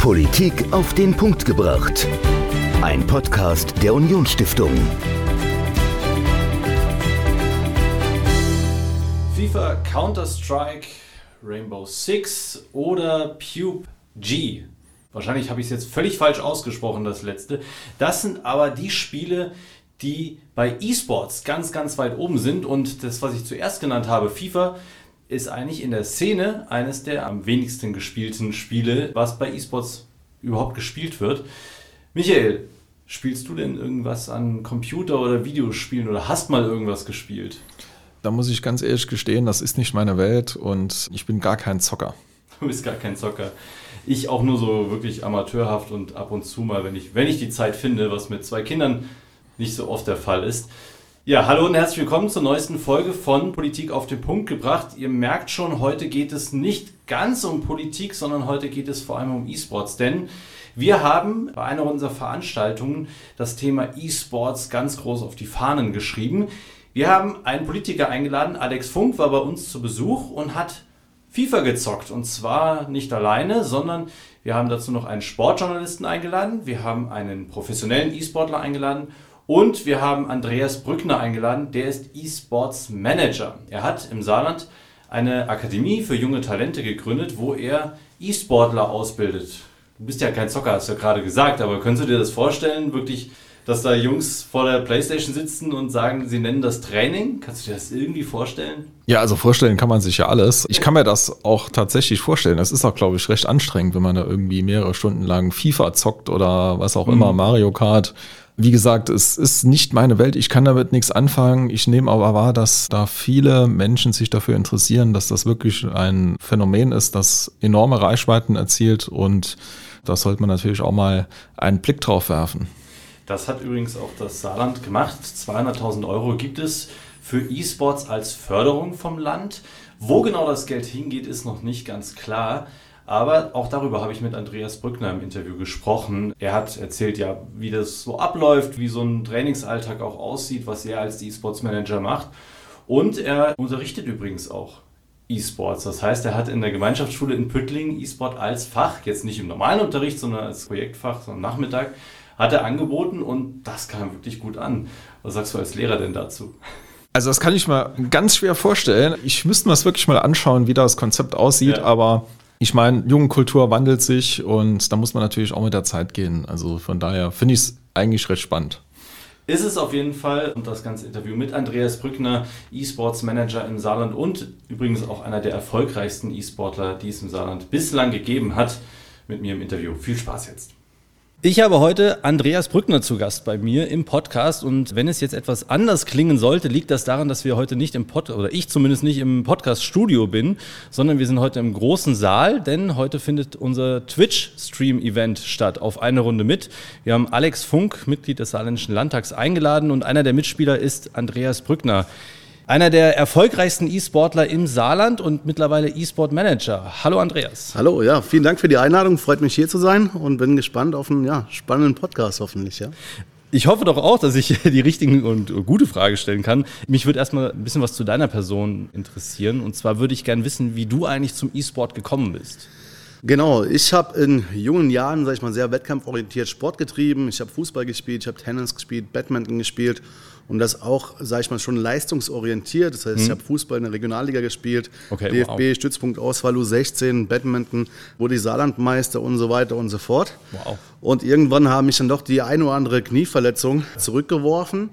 Politik auf den Punkt gebracht. Ein Podcast der Unionsstiftung. FIFA, Counter-Strike, Rainbow Six oder PUBG. Wahrscheinlich habe ich es jetzt völlig falsch ausgesprochen, das letzte. Das sind aber die Spiele, die bei E-Sports ganz, ganz weit oben sind. Und das, was ich zuerst genannt habe, FIFA, ist eigentlich in der Szene eines der am wenigsten gespielten Spiele, was bei E-Sports überhaupt gespielt wird. Michael, spielst du denn irgendwas an Computer- oder Videospielen oder hast mal irgendwas gespielt? Da muss ich ganz ehrlich gestehen, das ist nicht meine Welt und ich bin gar kein Zocker. Du bist gar kein Zocker. Ich auch nur so wirklich amateurhaft und ab und zu mal, wenn ich, wenn ich die Zeit finde, was mit zwei Kindern nicht so oft der Fall ist. Ja, hallo und herzlich willkommen zur neuesten Folge von Politik auf den Punkt gebracht. Ihr merkt schon, heute geht es nicht ganz um Politik, sondern heute geht es vor allem um E-Sports, denn wir haben bei einer unserer Veranstaltungen das Thema E-Sports ganz groß auf die Fahnen geschrieben. Wir haben einen Politiker eingeladen, Alex Funk war bei uns zu Besuch und hat FIFA gezockt. Und zwar nicht alleine, sondern wir haben dazu noch einen Sportjournalisten eingeladen, wir haben einen professionellen E-Sportler eingeladen und wir haben Andreas Brückner eingeladen, der ist E-Sports Manager. Er hat im Saarland eine Akademie für junge Talente gegründet, wo er E-Sportler ausbildet. Du bist ja kein Zocker, hast du ja gerade gesagt, aber könntest du dir das vorstellen, wirklich, dass da Jungs vor der Playstation sitzen und sagen, sie nennen das Training? Kannst du dir das irgendwie vorstellen? Ja, also vorstellen kann man sich ja alles. Ich kann mir das auch tatsächlich vorstellen. Das ist auch, glaube ich, recht anstrengend, wenn man da irgendwie mehrere Stunden lang FIFA zockt oder was auch immer, mhm. Mario Kart. Wie gesagt, es ist nicht meine Welt. Ich kann damit nichts anfangen. Ich nehme aber wahr, dass da viele Menschen sich dafür interessieren, dass das wirklich ein Phänomen ist, das enorme Reichweiten erzielt und da sollte man natürlich auch mal einen Blick drauf werfen. Das hat übrigens auch das Saarland gemacht. 200.000 Euro gibt es für E-Sports als Förderung vom Land. Wo genau das Geld hingeht, ist noch nicht ganz klar. Aber auch darüber habe ich mit Andreas Brückner im Interview gesprochen. Er hat erzählt ja, wie das so abläuft, wie so ein Trainingsalltag auch aussieht, was er als E-Sports Manager macht. Und er unterrichtet übrigens auch E-Sports. Das heißt, er hat in der Gemeinschaftsschule in Püttling E-Sport als Fach, jetzt nicht im normalen Unterricht, sondern als Projektfach, so am Nachmittag, hat er angeboten und das kam wirklich gut an. Was sagst du als Lehrer denn dazu? Also das kann ich mir ganz schwer vorstellen. Ich müsste mir das wirklich mal anschauen, wie das Konzept aussieht, ja. aber ich meine, Jugendkultur wandelt sich und da muss man natürlich auch mit der Zeit gehen. Also von daher finde ich es eigentlich recht spannend. Ist es auf jeden Fall und das ganze Interview mit Andreas Brückner, E-Sports Manager im Saarland und übrigens auch einer der erfolgreichsten E-Sportler, die es im Saarland bislang gegeben hat, mit mir im Interview. Viel Spaß jetzt. Ich habe heute Andreas Brückner zu Gast bei mir im Podcast und wenn es jetzt etwas anders klingen sollte, liegt das daran, dass wir heute nicht im Pod oder ich zumindest nicht im Podcast Studio bin, sondern wir sind heute im großen Saal, denn heute findet unser Twitch Stream Event statt auf eine Runde mit. Wir haben Alex Funk, Mitglied des Saarländischen Landtags eingeladen und einer der Mitspieler ist Andreas Brückner. Einer der erfolgreichsten E-Sportler im Saarland und mittlerweile E-Sport-Manager. Hallo Andreas. Hallo, ja, vielen Dank für die Einladung. Freut mich hier zu sein und bin gespannt auf einen ja, spannenden Podcast hoffentlich. Ja. Ich hoffe doch auch, dass ich die richtigen und gute Frage stellen kann. Mich würde erstmal ein bisschen was zu deiner Person interessieren. Und zwar würde ich gerne wissen, wie du eigentlich zum E-Sport gekommen bist. Genau, ich habe in jungen Jahren, sag ich mal, sehr wettkampforientiert Sport getrieben. Ich habe Fußball gespielt, ich habe Tennis gespielt, Badminton gespielt und das auch, sage ich mal, schon leistungsorientiert. Das heißt, mhm. ich habe Fußball in der Regionalliga gespielt, okay, DFB, wow. Stützpunkt Auswahl U16, Badminton, wurde ich Saarlandmeister und so weiter und so fort. Wow. Und irgendwann haben mich dann doch die ein oder andere Knieverletzung zurückgeworfen.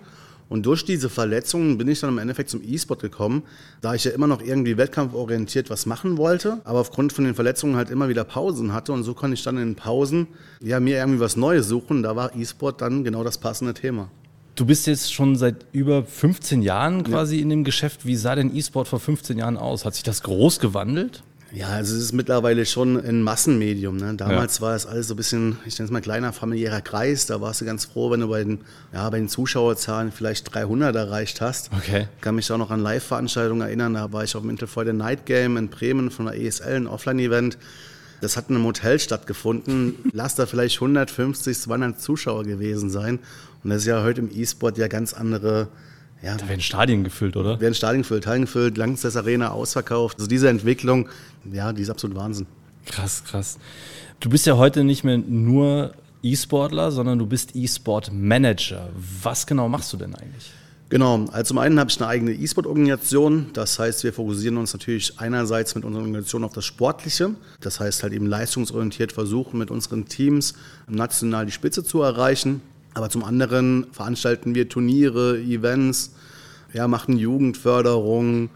Und durch diese Verletzungen bin ich dann im Endeffekt zum E-Sport gekommen, da ich ja immer noch irgendwie wettkampforientiert was machen wollte, aber aufgrund von den Verletzungen halt immer wieder Pausen hatte und so konnte ich dann in den Pausen ja mir irgendwie was Neues suchen. Da war E-Sport dann genau das passende Thema. Du bist jetzt schon seit über 15 Jahren quasi ja. in dem Geschäft. Wie sah denn E-Sport vor 15 Jahren aus? Hat sich das groß gewandelt? Ja, also es ist mittlerweile schon ein Massenmedium. Ne? Damals ja. war es alles so ein bisschen, ich nenne es mal kleiner familiärer Kreis. Da warst du ganz froh, wenn du bei den, ja, bei den Zuschauerzahlen vielleicht 300 erreicht hast. Okay. Ich kann mich auch noch an Live-Veranstaltungen erinnern. Da war ich auf dem Interfreude Night Game in Bremen von der ESL, ein Offline-Event. Das hat in einem Hotel stattgefunden. Lass da vielleicht 150, 200 Zuschauer gewesen sein. Und das ist ja heute im E-Sport ja ganz andere. Ja, da werden Stadien gefüllt, oder? Werden Stadien gefüllt, Hallen gefüllt, Langsess Arena ausverkauft. Also diese Entwicklung, ja, die ist absolut Wahnsinn. Krass, krass. Du bist ja heute nicht mehr nur E-Sportler, sondern du bist E-Sport-Manager. Was genau machst du denn eigentlich? Genau, also zum einen habe ich eine eigene E-Sport-Organisation. Das heißt, wir fokussieren uns natürlich einerseits mit unserer Organisation auf das Sportliche. Das heißt halt eben leistungsorientiert versuchen, mit unseren Teams national die Spitze zu erreichen. Aber zum anderen veranstalten wir Turniere, Events, ja, machen Jugendförderung,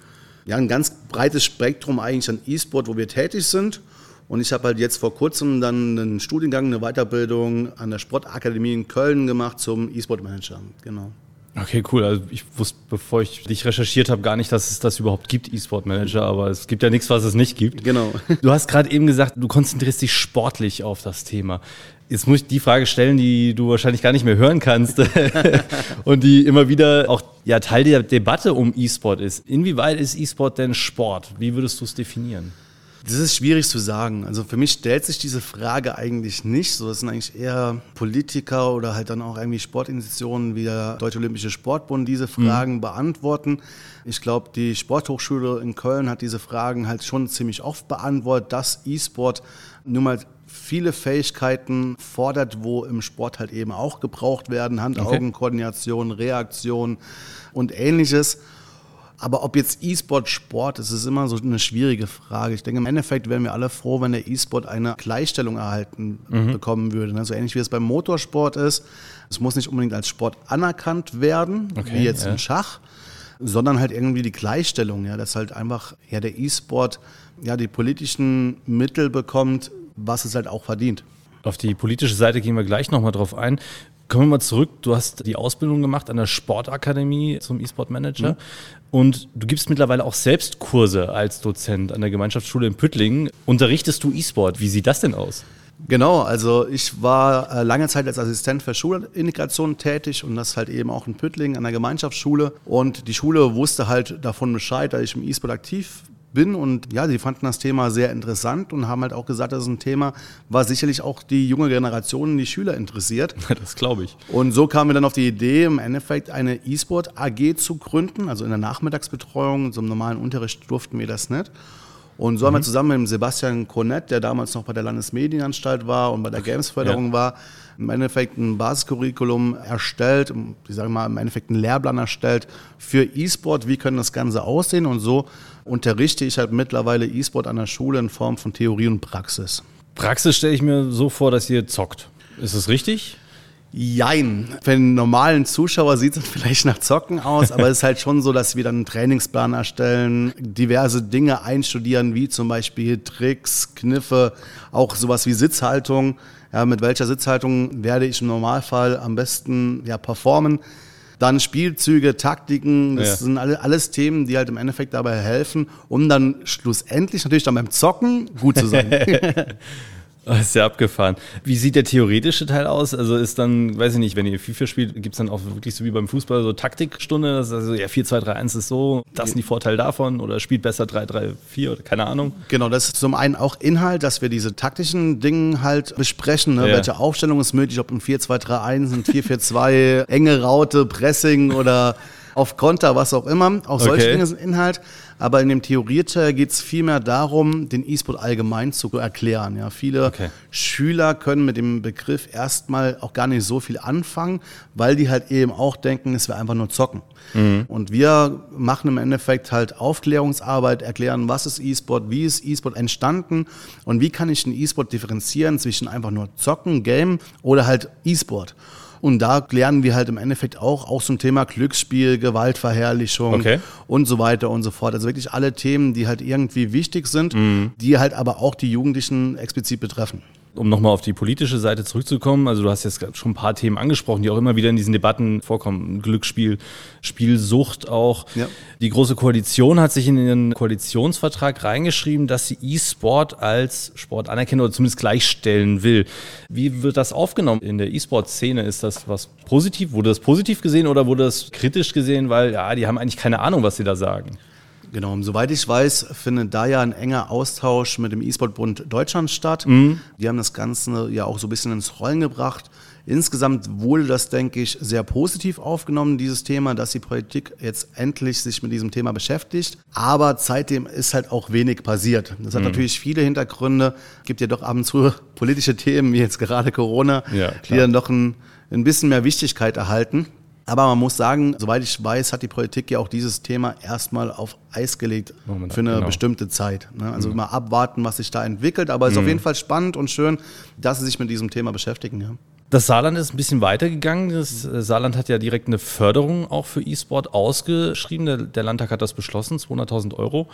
ja, ein ganz breites Spektrum eigentlich an E-Sport, wo wir tätig sind. Und ich habe halt jetzt vor kurzem dann einen Studiengang, eine Weiterbildung an der Sportakademie in Köln gemacht zum E-Sport Manager. Genau. Okay, cool. Also ich wusste, bevor ich dich recherchiert habe, gar nicht, dass es das überhaupt gibt, E-Sport Manager, aber es gibt ja nichts, was es nicht gibt. Genau. Du hast gerade eben gesagt, du konzentrierst dich sportlich auf das Thema. Jetzt muss ich die Frage stellen, die du wahrscheinlich gar nicht mehr hören kannst und die immer wieder auch ja, Teil der Debatte um E-Sport ist. Inwieweit ist E-Sport denn Sport? Wie würdest du es definieren? Das ist schwierig zu sagen. Also für mich stellt sich diese Frage eigentlich nicht. So, das sind eigentlich eher Politiker oder halt dann auch irgendwie Sportinstitutionen wie der Deutsche Olympische Sportbund diese mhm. Fragen mhm. beantworten. Ich glaube, die Sporthochschule in Köln hat diese Fragen halt schon ziemlich oft beantwortet, dass E-Sport nun mal viele Fähigkeiten fordert, wo im Sport halt eben auch gebraucht werden. Hand-Augen-Koordination, Reaktion und ähnliches. Aber ob jetzt E-Sport Sport ist, ist immer so eine schwierige Frage. Ich denke, im Endeffekt wären wir alle froh, wenn der E-Sport eine Gleichstellung erhalten mhm. bekommen würde. Also ähnlich wie es beim Motorsport ist. Es muss nicht unbedingt als Sport anerkannt werden, okay, wie jetzt ja. im Schach, sondern halt irgendwie die Gleichstellung, ja, dass halt einfach ja, der E-Sport ja, die politischen Mittel bekommt, was es halt auch verdient. Auf die politische Seite gehen wir gleich nochmal drauf ein. Kommen wir mal zurück. Du hast die Ausbildung gemacht an der Sportakademie zum E-Sport Manager. Mhm. Und du gibst mittlerweile auch selbst Kurse als Dozent an der Gemeinschaftsschule in Püttlingen. Unterrichtest du E-Sport? Wie sieht das denn aus? Genau, also ich war äh, lange Zeit als Assistent für Schulintegration tätig und das halt eben auch in Püttlingen an der Gemeinschaftsschule. Und die Schule wusste halt davon Bescheid, dass ich im E-Sport aktiv bin. Und ja, sie fanden das Thema sehr interessant und haben halt auch gesagt, das ist ein Thema, was sicherlich auch die junge Generation, die Schüler interessiert. Das glaube ich. Und so kamen wir dann auf die Idee, im Endeffekt eine E-Sport AG zu gründen. Also in der Nachmittagsbetreuung, so im normalen Unterricht durften wir das nicht. Und so mhm. haben wir mhm. zusammen mit dem Sebastian Cornett, der damals noch bei der Landesmedienanstalt war und bei der Gamesförderung ja. war, im Endeffekt ein Basiscurriculum erstellt, ich sage mal im Endeffekt einen Lehrplan erstellt für E-Sport, wie können das Ganze aussehen und so unterrichte ich halt mittlerweile E-Sport an der Schule in Form von Theorie und Praxis. Praxis stelle ich mir so vor, dass ihr zockt. Ist das richtig? Jein. Für einen normalen Zuschauer sieht es vielleicht nach Zocken aus, aber es ist halt schon so, dass wir dann einen Trainingsplan erstellen, diverse Dinge einstudieren, wie zum Beispiel Tricks, Kniffe, auch sowas wie Sitzhaltung. Ja, mit welcher Sitzhaltung werde ich im Normalfall am besten ja, performen? Dann Spielzüge, Taktiken, das ja. sind alle, alles Themen, die halt im Endeffekt dabei helfen, um dann schlussendlich natürlich dann beim Zocken gut zu sein. Das ist ja abgefahren. Wie sieht der theoretische Teil aus? Also ist dann, weiß ich nicht, wenn ihr FIFA spielt, gibt es dann auch wirklich so wie beim Fußball so Taktikstunde? Das ist also ja 4, 2, 3, 1 ist so, das sind die Vorteile davon oder spielt besser 3, 3, 4 oder keine Ahnung? Genau, das ist zum einen auch Inhalt, dass wir diese taktischen Dinge halt besprechen. Ne? Ja. Welche Aufstellung ist möglich, ob ein 4, 2, 3, 1, ein 4, 4, 2, enge Raute, Pressing oder auf Konter, was auch immer. Auch solche okay. Dinge sind Inhalt. Aber in dem Theorieteil geht es vielmehr darum, den E-Sport allgemein zu erklären. Ja, viele okay. Schüler können mit dem Begriff erstmal auch gar nicht so viel anfangen, weil die halt eben auch denken, es wäre einfach nur zocken. Mhm. Und wir machen im Endeffekt halt Aufklärungsarbeit, erklären, was ist E-Sport, wie ist E-Sport entstanden und wie kann ich den E-Sport differenzieren zwischen einfach nur zocken, Game oder halt E-Sport. Und da lernen wir halt im Endeffekt auch, auch zum Thema Glücksspiel, Gewaltverherrlichung okay. und so weiter und so fort. Also wirklich alle Themen, die halt irgendwie wichtig sind, mhm. die halt aber auch die Jugendlichen explizit betreffen um nochmal auf die politische Seite zurückzukommen, also du hast jetzt schon ein paar Themen angesprochen, die auch immer wieder in diesen Debatten vorkommen. Glücksspiel, Spielsucht auch. Ja. Die Große Koalition hat sich in ihren Koalitionsvertrag reingeschrieben, dass sie E-Sport als Sport anerkennen oder zumindest gleichstellen will. Wie wird das aufgenommen in der E-Sport-Szene? Ist das was positiv? Wurde das positiv gesehen oder wurde das kritisch gesehen, weil ja, die haben eigentlich keine Ahnung, was sie da sagen? Genau, und soweit ich weiß, findet da ja ein enger Austausch mit dem E-Sport-Bund Deutschland statt. Mhm. Die haben das Ganze ja auch so ein bisschen ins Rollen gebracht. Insgesamt wurde das, denke ich, sehr positiv aufgenommen, dieses Thema, dass die Politik jetzt endlich sich mit diesem Thema beschäftigt. Aber seitdem ist halt auch wenig passiert. Das hat mhm. natürlich viele Hintergründe. Es gibt ja doch ab und zu politische Themen, wie jetzt gerade Corona, ja, die dann doch ein, ein bisschen mehr Wichtigkeit erhalten. Aber man muss sagen, soweit ich weiß, hat die Politik ja auch dieses Thema erstmal auf Eis gelegt Moment, für eine genau. bestimmte Zeit. Ne? Also mhm. mal abwarten, was sich da entwickelt. Aber es ist mhm. auf jeden Fall spannend und schön, dass sie sich mit diesem Thema beschäftigen. Ja. Das Saarland ist ein bisschen weitergegangen. Das äh, Saarland hat ja direkt eine Förderung auch für E-Sport ausgeschrieben. Der, der, Landtag hat das beschlossen, 200.000 Euro.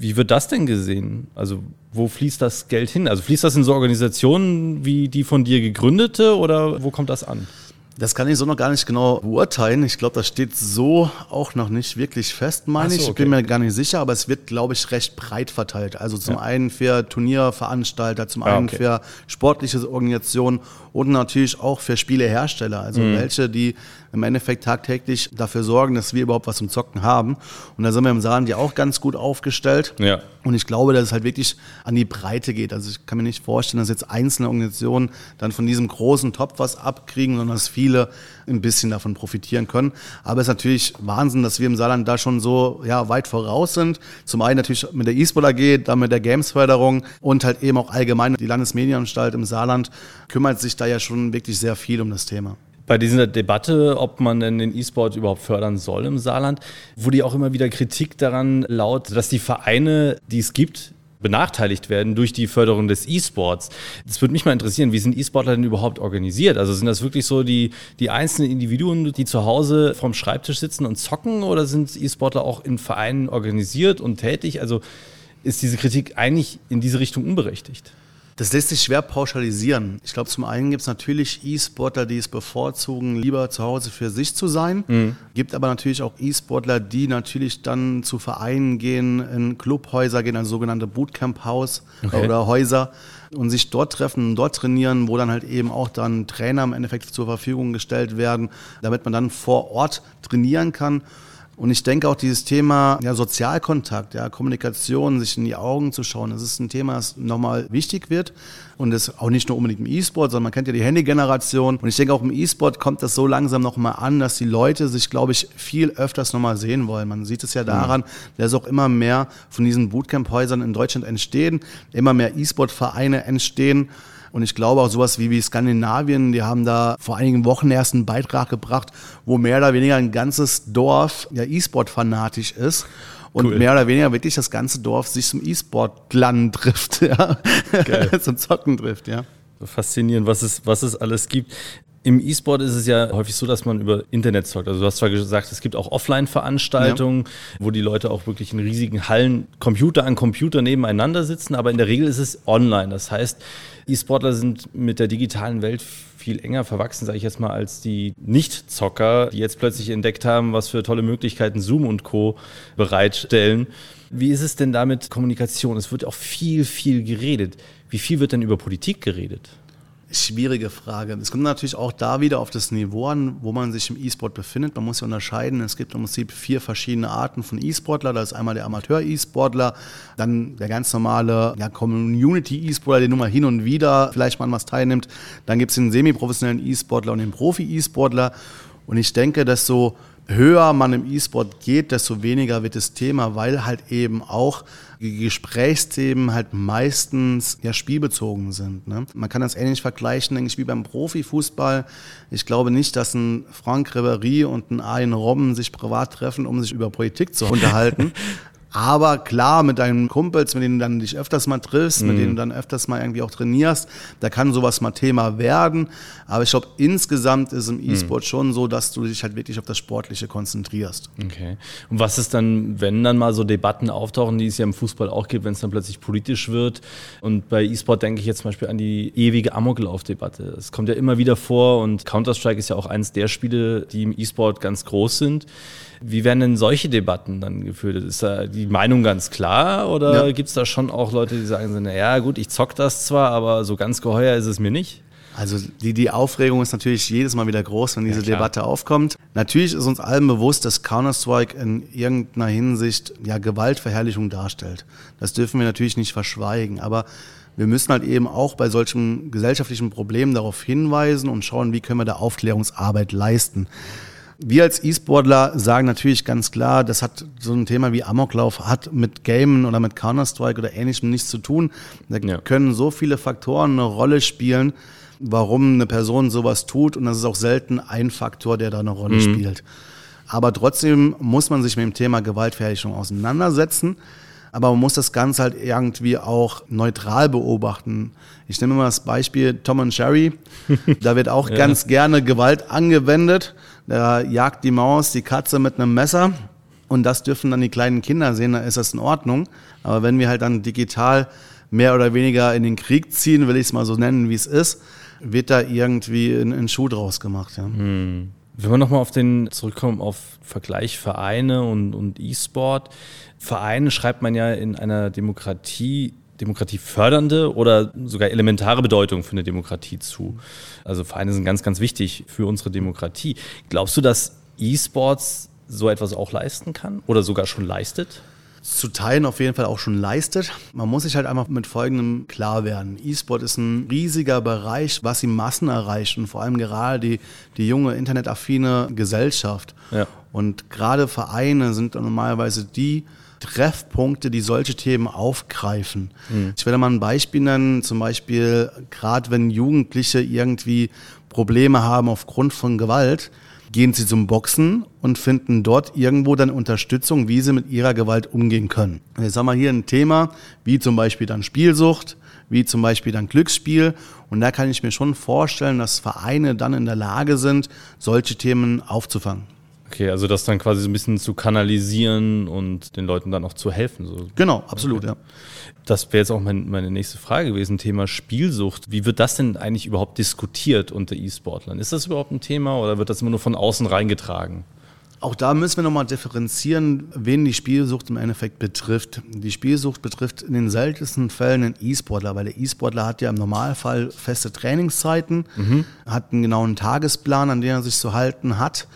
Wie wird das denn gesehen? Also wo fließt das Geld hin? Also fließt das in so Organisationen wie die von dir gegründete oder wo kommt das an? Das kann ich so noch gar nicht genau beurteilen. Ich glaube, das steht so auch noch nicht wirklich fest, meine so, ich. Ich bin mir gar nicht sicher, aber es wird, glaube ich, recht breit verteilt. Also zum ja. einen für Turnierveranstalter, zum ja, einen okay. für sportliche Organisationen und natürlich auch für Spielehersteller. Also mhm. welche, die im Endeffekt tagtäglich dafür sorgen, dass wir überhaupt was zum Zocken haben. Und da sind wir im Saarland ja auch ganz gut aufgestellt. Ja. Und ich glaube, dass es halt wirklich an die Breite geht. Also ich kann mir nicht vorstellen, dass jetzt einzelne Organisationen dann von diesem großen Topf was abkriegen, sondern dass viele ein bisschen davon profitieren können. Aber es ist natürlich Wahnsinn, dass wir im Saarland da schon so ja, weit voraus sind. Zum einen natürlich mit der E-Sport AG, dann mit der Games-Förderung und halt eben auch allgemein die Landesmedienanstalt im Saarland kümmert sich da ja schon wirklich sehr viel um das Thema bei dieser Debatte, ob man denn den E-Sport überhaupt fördern soll im Saarland, wurde ja auch immer wieder Kritik daran laut, dass die Vereine, die es gibt, benachteiligt werden durch die Förderung des E-Sports. Das würde mich mal interessieren, wie sind E-Sportler denn überhaupt organisiert? Also sind das wirklich so die, die einzelnen Individuen, die zu Hause vorm Schreibtisch sitzen und zocken oder sind E-Sportler auch in Vereinen organisiert und tätig? Also ist diese Kritik eigentlich in diese Richtung unberechtigt? Das lässt sich schwer pauschalisieren. Ich glaube, zum einen gibt es natürlich E-Sportler, die es bevorzugen, lieber zu Hause für sich zu sein. Mhm. Gibt aber natürlich auch E-Sportler, die natürlich dann zu Vereinen gehen, in Clubhäuser gehen, also sogenannte Bootcamp-Haus okay. oder Häuser und sich dort treffen und dort trainieren, wo dann halt eben auch dann Trainer im Endeffekt zur Verfügung gestellt werden, damit man dann vor Ort trainieren kann. Und ich denke auch dieses Thema ja, Sozialkontakt, ja, Kommunikation, sich in die Augen zu schauen, das ist ein Thema, das nochmal wichtig wird. Und das auch nicht nur unbedingt im E-Sport, sondern man kennt ja die Handy-Generation. Und ich denke auch im E-Sport kommt das so langsam nochmal an, dass die Leute sich, glaube ich, viel öfters nochmal sehen wollen. Man sieht es ja daran, dass auch immer mehr von diesen Bootcamp-Häusern in Deutschland entstehen, immer mehr E-Sport-Vereine entstehen. Und ich glaube auch sowas wie, wie Skandinavien, die haben da vor einigen Wochen erst einen Beitrag gebracht, wo mehr oder weniger ein ganzes Dorf ja E-Sport fanatisch ist und cool. mehr oder weniger wirklich das ganze Dorf sich zum E-Sport-Land trifft, ja. zum Zocken trifft, ja. Faszinierend, was es, was es alles gibt. Im E-Sport ist es ja häufig so, dass man über Internet zockt. Also du hast zwar gesagt, es gibt auch Offline-Veranstaltungen, ja. wo die Leute auch wirklich in riesigen Hallen Computer an Computer nebeneinander sitzen, aber in der Regel ist es online. Das heißt, E-Sportler sind mit der digitalen Welt viel enger verwachsen, sage ich jetzt mal, als die Nicht-Zocker, die jetzt plötzlich entdeckt haben, was für tolle Möglichkeiten Zoom und Co. bereitstellen. Wie ist es denn damit Kommunikation? Es wird auch viel, viel geredet. Wie viel wird denn über Politik geredet? Schwierige Frage. Es kommt natürlich auch da wieder auf das Niveau an, wo man sich im E-Sport befindet. Man muss ja unterscheiden. Es gibt im Prinzip vier verschiedene Arten von E-Sportler. Da ist einmal der Amateur-E-Sportler, dann der ganz normale ja, Community-E-Sportler, der nur mal hin und wieder vielleicht mal was teilnimmt. Dann gibt es den semi-professionellen E-Sportler und den Profi-E-Sportler. Und ich denke, dass so höher man im E-Sport geht, desto weniger wird das Thema, weil halt eben auch die Gesprächsthemen halt meistens ja spielbezogen sind. Ne? Man kann das ähnlich vergleichen, denke ich, wie beim Profifußball. Ich glaube nicht, dass ein Frank Ribéry und ein Arjen Robben sich privat treffen, um sich über Politik zu unterhalten. Aber klar, mit deinen Kumpels, mit denen du dann dich öfters mal triffst, mhm. mit denen du dann öfters mal irgendwie auch trainierst, da kann sowas mal Thema werden. Aber ich glaube, insgesamt ist im mhm. E-Sport mhm. schon so, dass du dich halt wirklich auf das Sportliche konzentrierst. Okay. Und was ist dann, wenn dann mal so Debatten auftauchen, die es ja im Fußball auch gibt, wenn es dann plötzlich politisch wird? Und bei E-Sport denke ich jetzt zum Beispiel an die ewige Amoklauf-Debatte. Es kommt ja immer wieder vor und Counter-Strike ist ja auch eines der Spiele, die im E-Sport ganz groß sind. Wie werden denn solche Debatten dann geführt? Ist da die Meinung ganz klar oder ja. gibt es da schon auch Leute, die sagen, naja gut, ich zock das zwar, aber so ganz geheuer ist es mir nicht? Also die, die Aufregung ist natürlich jedes Mal wieder groß, wenn diese ja, Debatte aufkommt. Natürlich ist uns allen bewusst, dass Counter-Strike in irgendeiner Hinsicht ja Gewaltverherrlichung darstellt. Das dürfen wir natürlich nicht verschweigen. Aber wir müssen halt eben auch bei solchen gesellschaftlichen Problemen darauf hinweisen und schauen, wie können wir da Aufklärungsarbeit leisten. Wir als E-Sportler sagen natürlich ganz klar, das hat so ein Thema wie Amoklauf, hat mit Gamen oder mit Counter-Strike oder ähnlichem nichts zu tun. Da ja. können so viele Faktoren eine Rolle spielen, warum eine Person sowas tut und das ist auch selten ein Faktor, der da eine Rolle mhm. spielt. Aber trotzdem muss man sich mit dem Thema Gewaltverherrlichung auseinandersetzen. Aber man muss das Ganze halt irgendwie auch neutral beobachten. Ich nehme mal das Beispiel Tom und Jerry. Da wird auch ja. ganz gerne Gewalt angewendet. Da jagt die Maus die Katze mit einem Messer. Und das dürfen dann die kleinen Kinder sehen, da ist das in Ordnung. Aber wenn wir halt dann digital mehr oder weniger in den Krieg ziehen, will ich es mal so nennen, wie es ist, wird da irgendwie ein, ein Schuh draus gemacht. Ja. Hm. Wenn wir nochmal auf den zurückkommen, auf Vergleich Vereine und, und E-Sport. Vereine schreibt man ja in einer Demokratie demokratiefördernde oder sogar elementare Bedeutung für eine Demokratie zu. Also Vereine sind ganz, ganz wichtig für unsere Demokratie. Glaubst du, dass E-Sports so etwas auch leisten kann oder sogar schon leistet? zu Teilen auf jeden Fall auch schon leistet. Man muss sich halt einfach mit Folgendem klar werden. E-Sport ist ein riesiger Bereich, was die Massen erreicht und vor allem gerade die, die junge internetaffine Gesellschaft. Ja. Und gerade Vereine sind normalerweise die Treffpunkte, die solche Themen aufgreifen. Mhm. Ich werde mal ein Beispiel nennen, zum Beispiel gerade wenn Jugendliche irgendwie Probleme haben aufgrund von Gewalt, gehen sie zum Boxen und finden dort irgendwo dann Unterstützung, wie sie mit ihrer Gewalt umgehen können. Jetzt haben wir hier ein Thema, wie zum Beispiel dann Spielsucht, wie zum Beispiel dann Glücksspiel. Und da kann ich mir schon vorstellen, dass Vereine dann in der Lage sind, solche Themen aufzufangen. Okay, also das dann quasi so ein bisschen zu kanalisieren und den Leuten dann auch zu helfen. So. Genau, absolut, okay. ja. Das wäre jetzt auch mein, meine nächste Frage gewesen, Thema Spielsucht. Wie wird das denn eigentlich überhaupt diskutiert unter E-Sportlern? Ist das überhaupt ein Thema oder wird das immer nur von außen reingetragen? Auch da müssen wir nochmal differenzieren, wen die Spielsucht im Endeffekt betrifft. Die Spielsucht betrifft in den seltensten Fällen einen E-Sportler, weil der E-Sportler hat ja im Normalfall feste Trainingszeiten, mhm. hat einen genauen Tagesplan, an den er sich zu halten hat.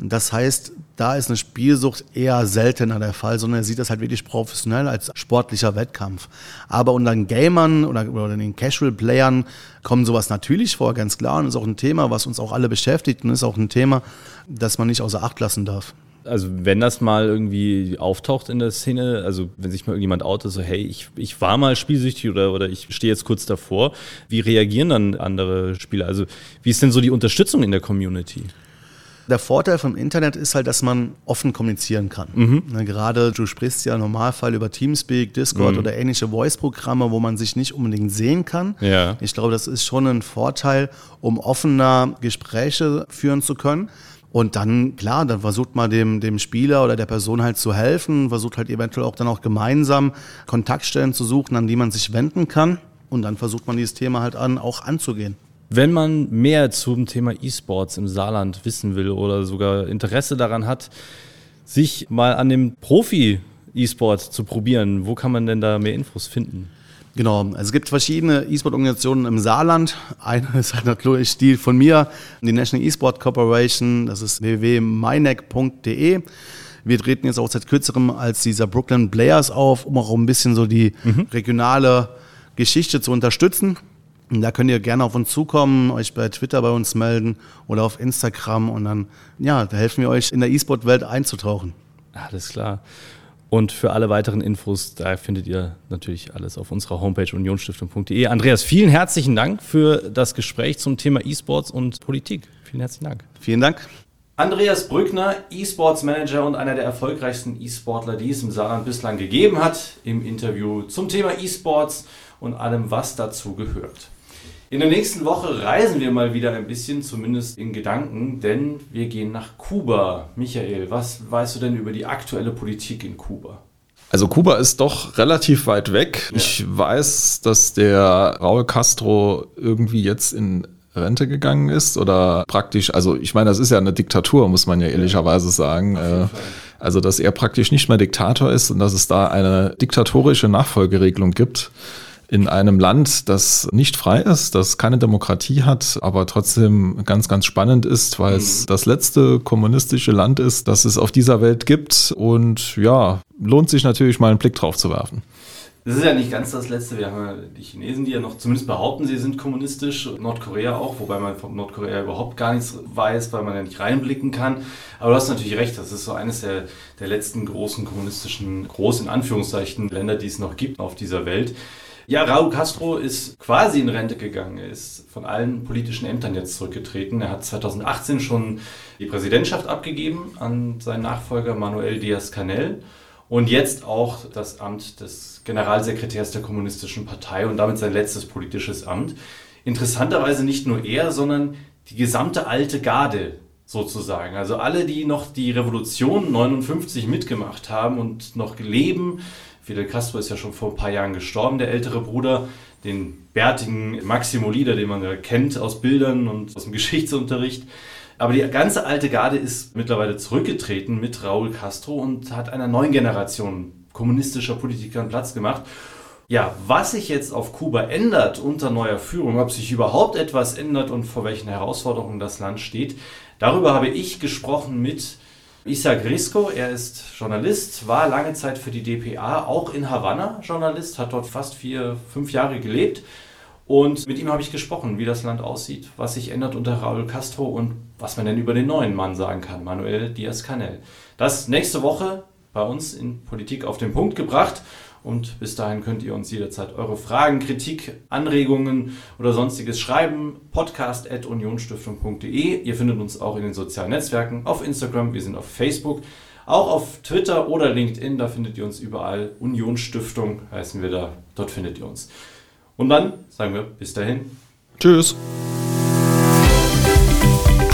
Das heißt, da ist eine Spielsucht eher seltener der Fall, sondern er sieht das halt wirklich professionell als sportlicher Wettkampf. Aber unter den Gamern oder, oder den Casual-Playern kommt sowas natürlich vor, ganz klar. Und ist auch ein Thema, was uns auch alle beschäftigt und ist auch ein Thema, das man nicht außer Acht lassen darf also wenn das mal irgendwie auftaucht in der Szene, also wenn sich mal irgendjemand outet, so hey, ich, ich war mal spielsüchtig oder, oder ich stehe jetzt kurz davor, wie reagieren dann andere Spieler? Also wie ist denn so die Unterstützung in der Community? Der Vorteil vom Internet ist halt, dass man offen kommunizieren kann. Mhm. Ne, gerade du sprichst ja im Normalfall über Teamspeak, Discord mhm. oder ähnliche Voice-Programme, wo man sich nicht unbedingt sehen kann. Ja. Ich glaube, das ist schon ein Vorteil, um offener Gespräche führen zu können. Und dann, klar, dann versucht man dem, dem Spieler oder der Person halt zu helfen, versucht halt eventuell auch dann auch gemeinsam Kontaktstellen zu suchen, an die man sich wenden kann. Und dann versucht man dieses Thema halt an, auch anzugehen. Wenn man mehr zum Thema E-Sports im Saarland wissen will oder sogar Interesse daran hat, sich mal an dem Profi-E-Sport zu probieren, wo kann man denn da mehr Infos finden? Genau, also es gibt verschiedene E-Sport-Organisationen im Saarland. Eine ist halt natürlich die von mir, die National E-Sport Corporation, das ist www.mynec.de. Wir treten jetzt auch seit kürzerem als dieser Brooklyn Players auf, um auch ein bisschen so die mhm. regionale Geschichte zu unterstützen. Da könnt ihr gerne auf uns zukommen, euch bei Twitter bei uns melden oder auf Instagram und dann, ja, da helfen wir euch in der E-Sport-Welt einzutauchen. Alles klar. Und für alle weiteren Infos, da findet ihr natürlich alles auf unserer Homepage unionstiftung.de. Andreas, vielen herzlichen Dank für das Gespräch zum Thema E-Sports und Politik. Vielen herzlichen Dank. Vielen Dank. Andreas Brückner, E-Sports Manager und einer der erfolgreichsten E-Sportler, die es im Saarland bislang gegeben hat, im Interview zum Thema E-Sports und allem, was dazu gehört. In der nächsten Woche reisen wir mal wieder ein bisschen, zumindest in Gedanken, denn wir gehen nach Kuba. Michael, was weißt du denn über die aktuelle Politik in Kuba? Also Kuba ist doch relativ weit weg. Ja. Ich weiß, dass der Raul Castro irgendwie jetzt in Rente gegangen ist oder praktisch, also ich meine, das ist ja eine Diktatur, muss man ja ehrlicherweise sagen. Äh, also, dass er praktisch nicht mehr Diktator ist und dass es da eine diktatorische Nachfolgeregelung gibt in einem Land, das nicht frei ist, das keine Demokratie hat, aber trotzdem ganz, ganz spannend ist, weil es mhm. das letzte kommunistische Land ist, das es auf dieser Welt gibt. Und ja, lohnt sich natürlich mal einen Blick drauf zu werfen. Das ist ja nicht ganz das Letzte. Wir haben ja die Chinesen, die ja noch zumindest behaupten, sie sind kommunistisch. Nordkorea auch, wobei man von Nordkorea überhaupt gar nichts weiß, weil man ja nicht reinblicken kann. Aber du hast natürlich recht, das ist so eines der, der letzten großen kommunistischen, groß in Anführungszeichen, Länder, die es noch gibt auf dieser Welt. Ja, Raúl Castro ist quasi in Rente gegangen. Er ist von allen politischen Ämtern jetzt zurückgetreten. Er hat 2018 schon die Präsidentschaft abgegeben an seinen Nachfolger Manuel Díaz-Canel und jetzt auch das Amt des Generalsekretärs der Kommunistischen Partei und damit sein letztes politisches Amt. Interessanterweise nicht nur er, sondern die gesamte alte Garde sozusagen. Also alle, die noch die Revolution 59 mitgemacht haben und noch leben, Fidel Castro ist ja schon vor ein paar Jahren gestorben, der ältere Bruder, den bärtigen Maximo Lieder, den man ja kennt aus Bildern und aus dem Geschichtsunterricht. Aber die ganze alte Garde ist mittlerweile zurückgetreten mit Raúl Castro und hat einer neuen Generation kommunistischer Politiker Platz gemacht. Ja, was sich jetzt auf Kuba ändert unter neuer Führung, ob sich überhaupt etwas ändert und vor welchen Herausforderungen das Land steht, darüber habe ich gesprochen mit Isaac Risco, er ist Journalist, war lange Zeit für die DPA, auch in Havanna Journalist, hat dort fast vier, fünf Jahre gelebt. Und mit ihm habe ich gesprochen, wie das Land aussieht, was sich ändert unter Raúl Castro und was man denn über den neuen Mann sagen kann, Manuel Diaz-Canel. Das nächste Woche bei uns in Politik auf den Punkt gebracht. Und bis dahin könnt ihr uns jederzeit eure Fragen, Kritik, Anregungen oder sonstiges schreiben. podcast.unionstiftung.de. Ihr findet uns auch in den sozialen Netzwerken, auf Instagram, wir sind auf Facebook, auch auf Twitter oder LinkedIn. Da findet ihr uns überall. Unionsstiftung heißen wir da. Dort findet ihr uns. Und dann sagen wir bis dahin. Tschüss.